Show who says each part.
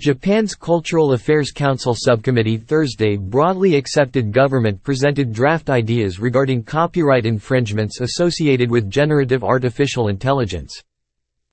Speaker 1: Japan's Cultural Affairs Council Subcommittee Thursday broadly accepted government-presented draft ideas regarding copyright infringements associated with generative artificial intelligence.